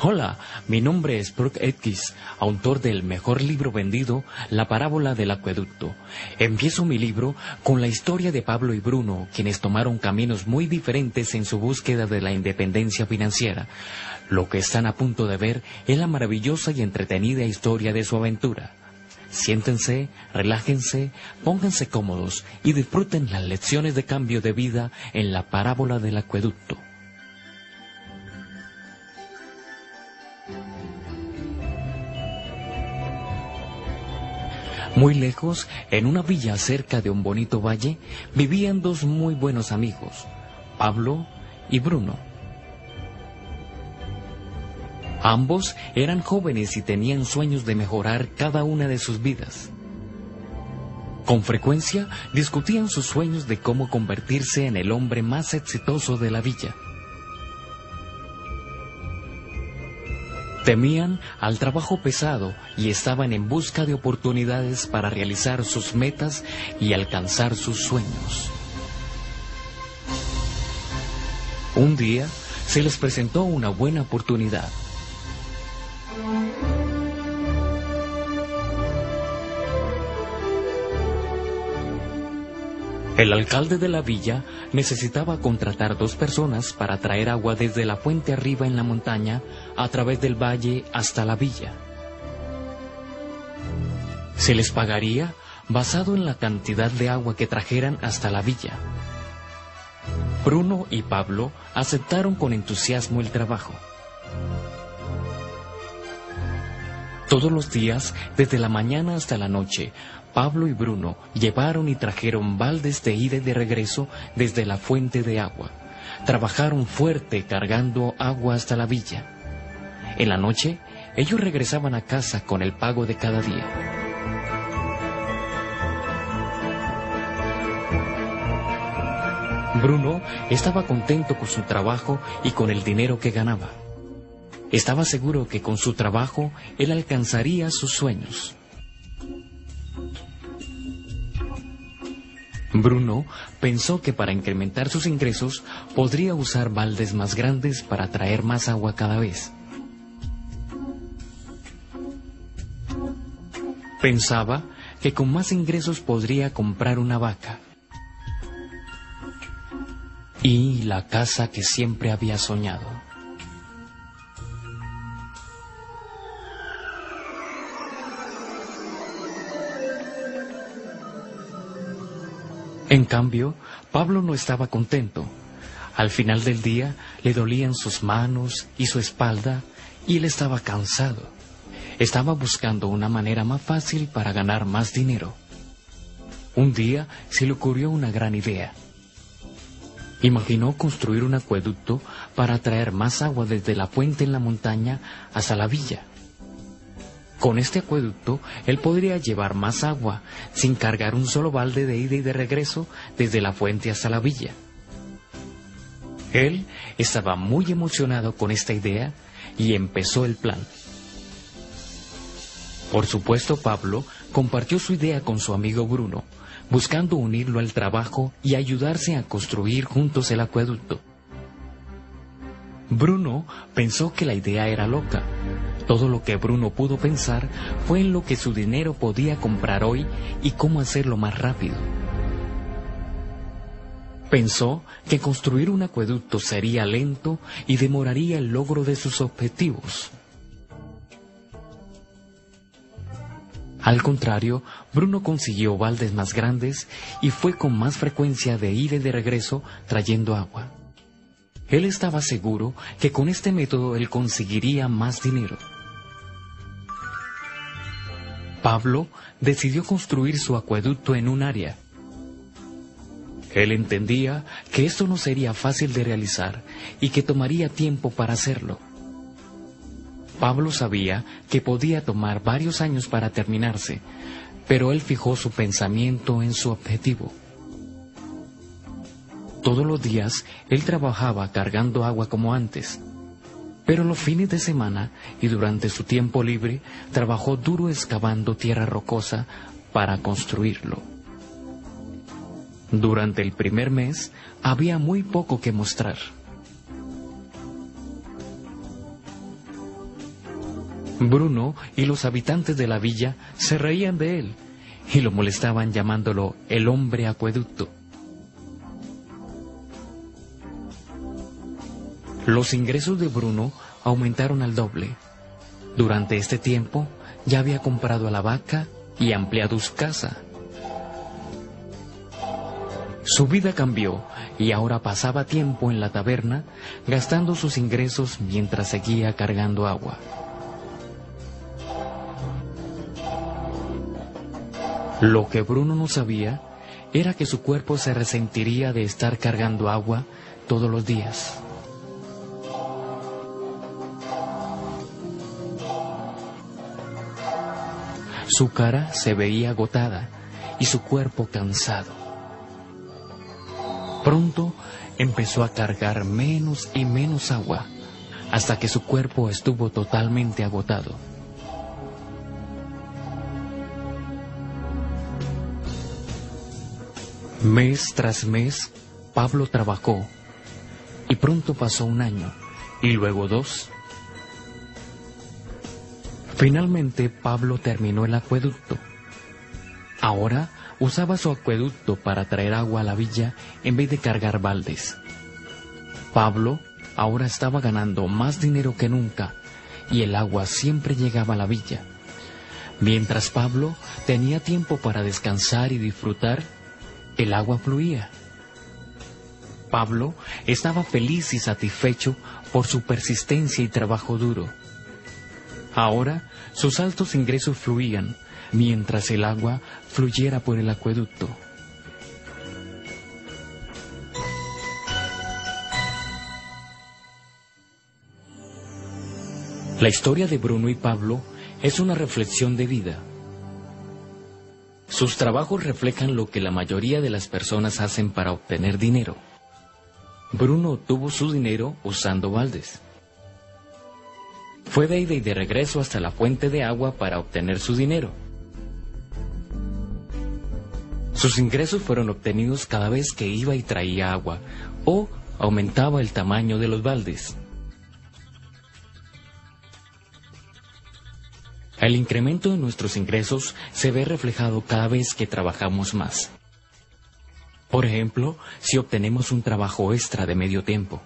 Hola, mi nombre es Brooke Atkins, autor del mejor libro vendido, La parábola del acueducto. Empiezo mi libro con la historia de Pablo y Bruno, quienes tomaron caminos muy diferentes en su búsqueda de la independencia financiera. Lo que están a punto de ver es la maravillosa y entretenida historia de su aventura. Siéntense, relájense, pónganse cómodos y disfruten las lecciones de cambio de vida en la parábola del acueducto. Muy lejos, en una villa cerca de un bonito valle, vivían dos muy buenos amigos, Pablo y Bruno. Ambos eran jóvenes y tenían sueños de mejorar cada una de sus vidas. Con frecuencia discutían sus sueños de cómo convertirse en el hombre más exitoso de la villa. Temían al trabajo pesado y estaban en busca de oportunidades para realizar sus metas y alcanzar sus sueños. Un día se les presentó una buena oportunidad. El alcalde de la villa necesitaba contratar dos personas para traer agua desde la fuente arriba en la montaña a través del valle hasta la villa. Se les pagaría basado en la cantidad de agua que trajeran hasta la villa. Bruno y Pablo aceptaron con entusiasmo el trabajo. Todos los días, desde la mañana hasta la noche, Pablo y Bruno llevaron y trajeron baldes de ida y de regreso desde la fuente de agua. Trabajaron fuerte cargando agua hasta la villa. En la noche, ellos regresaban a casa con el pago de cada día. Bruno estaba contento con su trabajo y con el dinero que ganaba. Estaba seguro que con su trabajo él alcanzaría sus sueños. Bruno pensó que para incrementar sus ingresos podría usar baldes más grandes para traer más agua cada vez. Pensaba que con más ingresos podría comprar una vaca y la casa que siempre había soñado. En cambio, Pablo no estaba contento. Al final del día le dolían sus manos y su espalda y él estaba cansado. Estaba buscando una manera más fácil para ganar más dinero. Un día se le ocurrió una gran idea. Imaginó construir un acueducto para traer más agua desde la fuente en la montaña hasta la villa. Con este acueducto, él podría llevar más agua sin cargar un solo balde de ida y de regreso desde la fuente hasta la villa. Él estaba muy emocionado con esta idea y empezó el plan. Por supuesto, Pablo compartió su idea con su amigo Bruno, buscando unirlo al trabajo y ayudarse a construir juntos el acueducto. Bruno pensó que la idea era loca, todo lo que Bruno pudo pensar fue en lo que su dinero podía comprar hoy y cómo hacerlo más rápido. Pensó que construir un acueducto sería lento y demoraría el logro de sus objetivos. Al contrario, Bruno consiguió baldes más grandes y fue con más frecuencia de ir y de regreso trayendo agua. Él estaba seguro que con este método él conseguiría más dinero. Pablo decidió construir su acueducto en un área. Él entendía que esto no sería fácil de realizar y que tomaría tiempo para hacerlo. Pablo sabía que podía tomar varios años para terminarse, pero él fijó su pensamiento en su objetivo. Todos los días él trabajaba cargando agua como antes, pero los fines de semana y durante su tiempo libre trabajó duro excavando tierra rocosa para construirlo. Durante el primer mes había muy poco que mostrar. Bruno y los habitantes de la villa se reían de él y lo molestaban llamándolo el hombre acueducto. Los ingresos de Bruno aumentaron al doble. Durante este tiempo ya había comprado a la vaca y ampliado su casa. Su vida cambió y ahora pasaba tiempo en la taberna gastando sus ingresos mientras seguía cargando agua. Lo que Bruno no sabía era que su cuerpo se resentiría de estar cargando agua todos los días. Su cara se veía agotada y su cuerpo cansado. Pronto empezó a cargar menos y menos agua hasta que su cuerpo estuvo totalmente agotado. Mes tras mes, Pablo trabajó y pronto pasó un año y luego dos. Finalmente Pablo terminó el acueducto. Ahora usaba su acueducto para traer agua a la villa en vez de cargar baldes. Pablo ahora estaba ganando más dinero que nunca y el agua siempre llegaba a la villa. Mientras Pablo tenía tiempo para descansar y disfrutar, el agua fluía. Pablo estaba feliz y satisfecho por su persistencia y trabajo duro. Ahora sus altos ingresos fluían mientras el agua fluyera por el acueducto. La historia de Bruno y Pablo es una reflexión de vida. Sus trabajos reflejan lo que la mayoría de las personas hacen para obtener dinero. Bruno obtuvo su dinero usando baldes. Fue de ida y de regreso hasta la fuente de agua para obtener su dinero. Sus ingresos fueron obtenidos cada vez que iba y traía agua o aumentaba el tamaño de los baldes. El incremento de nuestros ingresos se ve reflejado cada vez que trabajamos más. Por ejemplo, si obtenemos un trabajo extra de medio tiempo.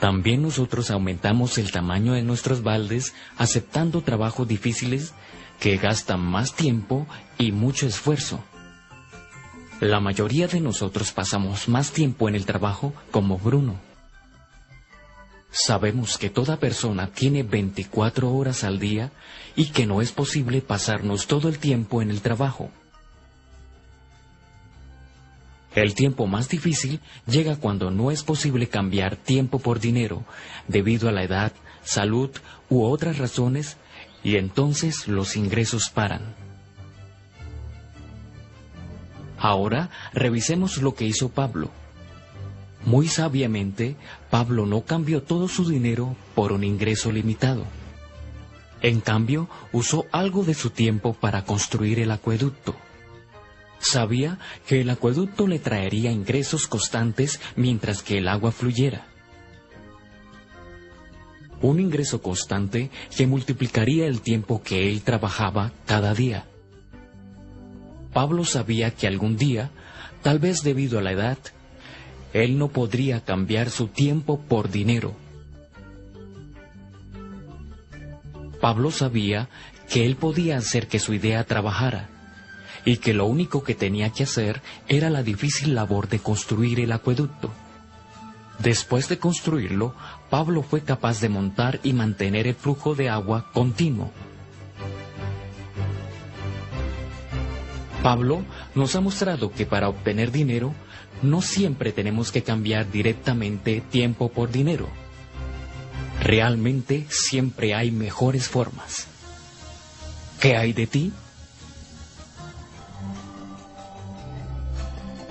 También nosotros aumentamos el tamaño de nuestros baldes aceptando trabajos difíciles que gastan más tiempo y mucho esfuerzo. La mayoría de nosotros pasamos más tiempo en el trabajo como Bruno. Sabemos que toda persona tiene 24 horas al día y que no es posible pasarnos todo el tiempo en el trabajo. El tiempo más difícil llega cuando no es posible cambiar tiempo por dinero debido a la edad, salud u otras razones y entonces los ingresos paran. Ahora revisemos lo que hizo Pablo. Muy sabiamente, Pablo no cambió todo su dinero por un ingreso limitado. En cambio, usó algo de su tiempo para construir el acueducto. Sabía que el acueducto le traería ingresos constantes mientras que el agua fluyera. Un ingreso constante que multiplicaría el tiempo que él trabajaba cada día. Pablo sabía que algún día, tal vez debido a la edad, él no podría cambiar su tiempo por dinero. Pablo sabía que él podía hacer que su idea trabajara y que lo único que tenía que hacer era la difícil labor de construir el acueducto. Después de construirlo, Pablo fue capaz de montar y mantener el flujo de agua continuo. Pablo nos ha mostrado que para obtener dinero no siempre tenemos que cambiar directamente tiempo por dinero. Realmente siempre hay mejores formas. ¿Qué hay de ti?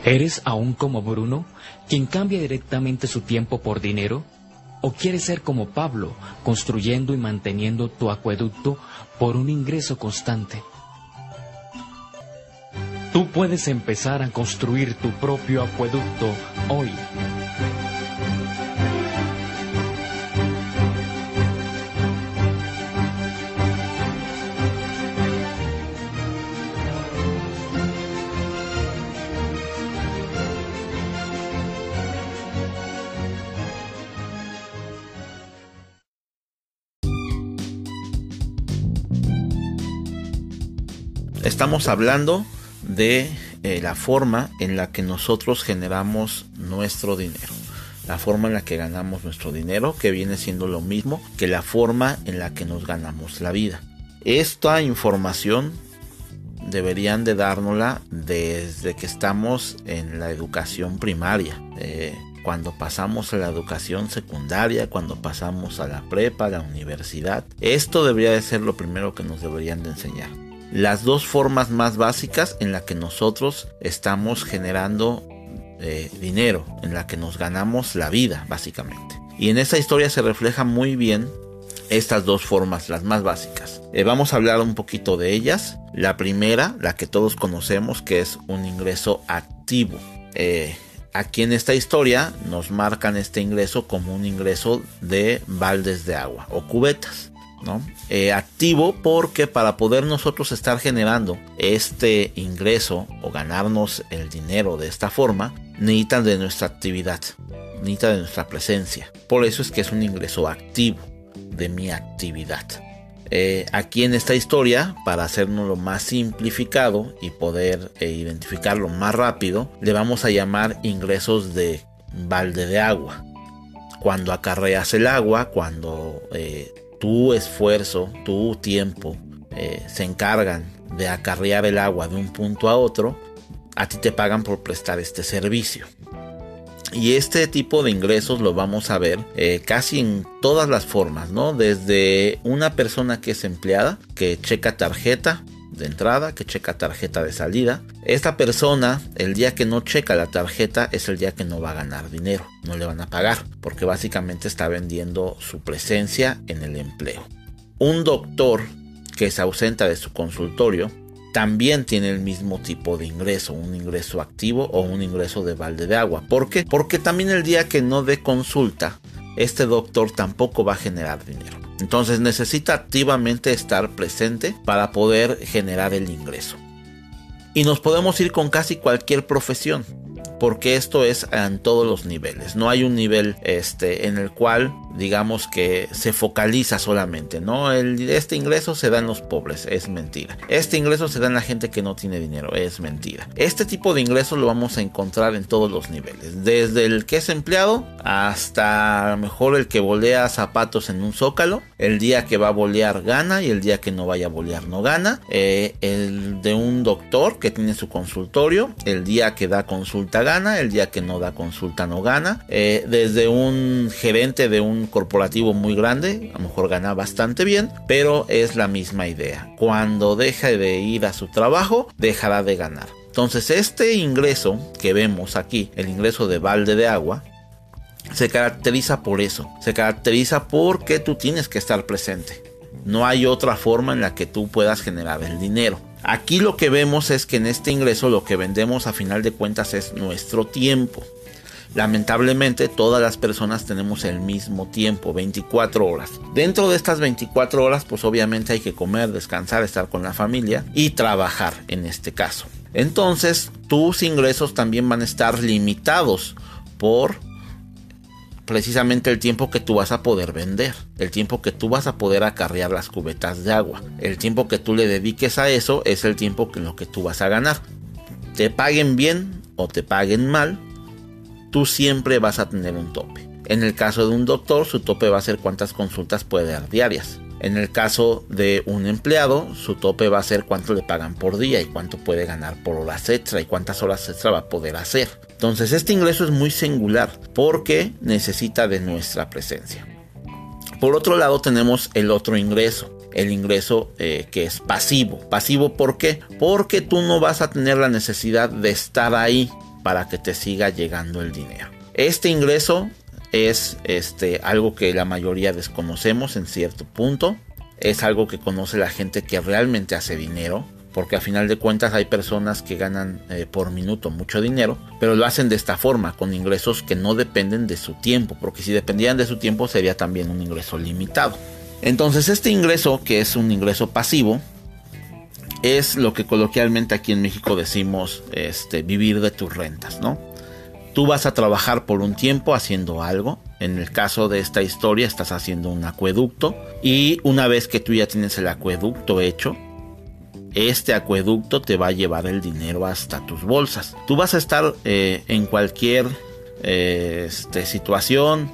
¿Eres aún como Bruno, quien cambia directamente su tiempo por dinero? ¿O quieres ser como Pablo, construyendo y manteniendo tu acueducto por un ingreso constante? Tú puedes empezar a construir tu propio acueducto hoy. Estamos hablando de eh, la forma en la que nosotros generamos nuestro dinero. La forma en la que ganamos nuestro dinero, que viene siendo lo mismo que la forma en la que nos ganamos la vida. Esta información deberían de dárnosla desde que estamos en la educación primaria. Eh, cuando pasamos a la educación secundaria, cuando pasamos a la prepa, a la universidad. Esto debería de ser lo primero que nos deberían de enseñar. Las dos formas más básicas en las que nosotros estamos generando eh, dinero, en la que nos ganamos la vida, básicamente. Y en esta historia se refleja muy bien estas dos formas, las más básicas. Eh, vamos a hablar un poquito de ellas. La primera, la que todos conocemos, que es un ingreso activo. Eh, Aquí en esta historia nos marcan este ingreso como un ingreso de baldes de agua o cubetas. ¿No? Eh, activo porque para poder nosotros estar generando este ingreso o ganarnos el dinero de esta forma, necesitan de nuestra actividad, necesitan de nuestra presencia. Por eso es que es un ingreso activo de mi actividad. Eh, aquí en esta historia, para hacernos lo más simplificado y poder eh, identificarlo más rápido, le vamos a llamar ingresos de balde de agua. Cuando acarreas el agua, cuando tu esfuerzo, tu tiempo se encargan de acarrear el agua de un punto a otro, a ti te pagan por prestar este servicio. Y este tipo de ingresos lo vamos a ver eh, casi en todas las formas, ¿no? Desde una persona que es empleada, que checa tarjeta de entrada, que checa tarjeta de salida. Esta persona, el día que no checa la tarjeta, es el día que no va a ganar dinero, no le van a pagar, porque básicamente está vendiendo su presencia en el empleo. Un doctor que se ausenta de su consultorio también tiene el mismo tipo de ingreso, un ingreso activo o un ingreso de balde de agua. ¿Por qué? Porque también el día que no dé consulta, este doctor tampoco va a generar dinero. Entonces necesita activamente estar presente para poder generar el ingreso. Y nos podemos ir con casi cualquier profesión porque esto es en todos los niveles. No hay un nivel este, en el cual digamos que se focaliza solamente, ¿no? El, este ingreso se da en los pobres, es mentira. Este ingreso se da en la gente que no tiene dinero, es mentira. Este tipo de ingresos lo vamos a encontrar en todos los niveles, desde el que es empleado hasta mejor el que volea zapatos en un zócalo, el día que va a bolear gana y el día que no vaya a bolear no gana, eh, el de un doctor que tiene su consultorio, el día que da consulta gana, el día que no da consulta no gana, eh, desde un gerente de un corporativo muy grande, a lo mejor gana bastante bien, pero es la misma idea. Cuando deja de ir a su trabajo, dejará de ganar. Entonces este ingreso que vemos aquí, el ingreso de balde de agua, se caracteriza por eso. Se caracteriza porque tú tienes que estar presente. No hay otra forma en la que tú puedas generar el dinero. Aquí lo que vemos es que en este ingreso lo que vendemos a final de cuentas es nuestro tiempo. Lamentablemente todas las personas tenemos el mismo tiempo, 24 horas. Dentro de estas 24 horas pues obviamente hay que comer, descansar, estar con la familia y trabajar en este caso. Entonces tus ingresos también van a estar limitados por precisamente el tiempo que tú vas a poder vender, el tiempo que tú vas a poder acarrear las cubetas de agua. El tiempo que tú le dediques a eso es el tiempo en lo que tú vas a ganar. Te paguen bien o te paguen mal, tú siempre vas a tener un tope. En el caso de un doctor, su tope va a ser cuántas consultas puede dar diarias. En el caso de un empleado, su tope va a ser cuánto le pagan por día y cuánto puede ganar por horas extra y cuántas horas extra va a poder hacer. Entonces este ingreso es muy singular porque necesita de nuestra presencia. Por otro lado tenemos el otro ingreso, el ingreso eh, que es pasivo. Pasivo ¿por qué? Porque tú no vas a tener la necesidad de estar ahí para que te siga llegando el dinero. Este ingreso es este, algo que la mayoría desconocemos en cierto punto. Es algo que conoce la gente que realmente hace dinero. Porque a final de cuentas hay personas que ganan eh, por minuto mucho dinero. Pero lo hacen de esta forma, con ingresos que no dependen de su tiempo. Porque si dependieran de su tiempo sería también un ingreso limitado. Entonces este ingreso, que es un ingreso pasivo, es lo que coloquialmente aquí en México decimos este, vivir de tus rentas, ¿no? Tú vas a trabajar por un tiempo haciendo algo. En el caso de esta historia estás haciendo un acueducto y una vez que tú ya tienes el acueducto hecho, este acueducto te va a llevar el dinero hasta tus bolsas. Tú vas a estar eh, en cualquier eh, este, situación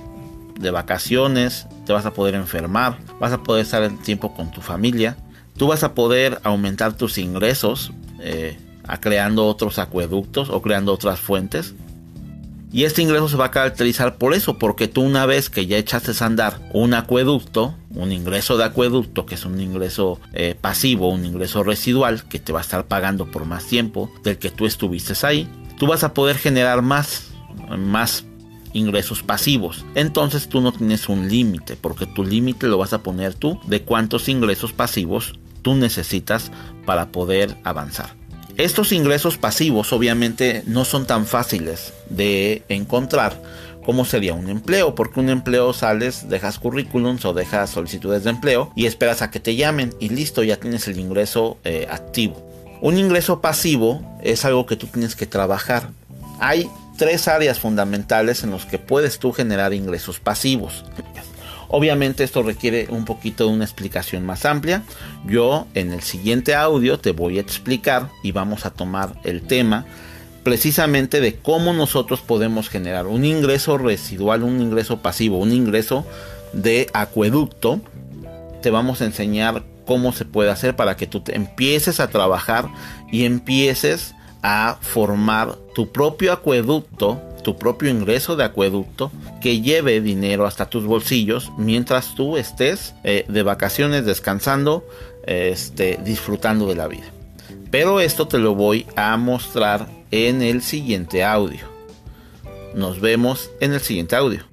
de vacaciones, te vas a poder enfermar, vas a poder estar en tiempo con tu familia, tú vas a poder aumentar tus ingresos eh, a creando otros acueductos o creando otras fuentes. Y este ingreso se va a caracterizar por eso, porque tú una vez que ya echaste a andar un acueducto, un ingreso de acueducto, que es un ingreso eh, pasivo, un ingreso residual, que te va a estar pagando por más tiempo del que tú estuviste ahí, tú vas a poder generar más, más ingresos pasivos. Entonces tú no tienes un límite, porque tu límite lo vas a poner tú de cuántos ingresos pasivos tú necesitas para poder avanzar. Estos ingresos pasivos obviamente no son tan fáciles de encontrar como sería un empleo, porque un empleo sales, dejas currículums o dejas solicitudes de empleo y esperas a que te llamen y listo, ya tienes el ingreso eh, activo. Un ingreso pasivo es algo que tú tienes que trabajar. Hay tres áreas fundamentales en los que puedes tú generar ingresos pasivos. Obviamente esto requiere un poquito de una explicación más amplia. Yo en el siguiente audio te voy a explicar y vamos a tomar el tema precisamente de cómo nosotros podemos generar un ingreso residual, un ingreso pasivo, un ingreso de acueducto. Te vamos a enseñar cómo se puede hacer para que tú te empieces a trabajar y empieces a formar tu propio acueducto tu propio ingreso de acueducto que lleve dinero hasta tus bolsillos mientras tú estés eh, de vacaciones descansando, este, disfrutando de la vida. Pero esto te lo voy a mostrar en el siguiente audio. Nos vemos en el siguiente audio.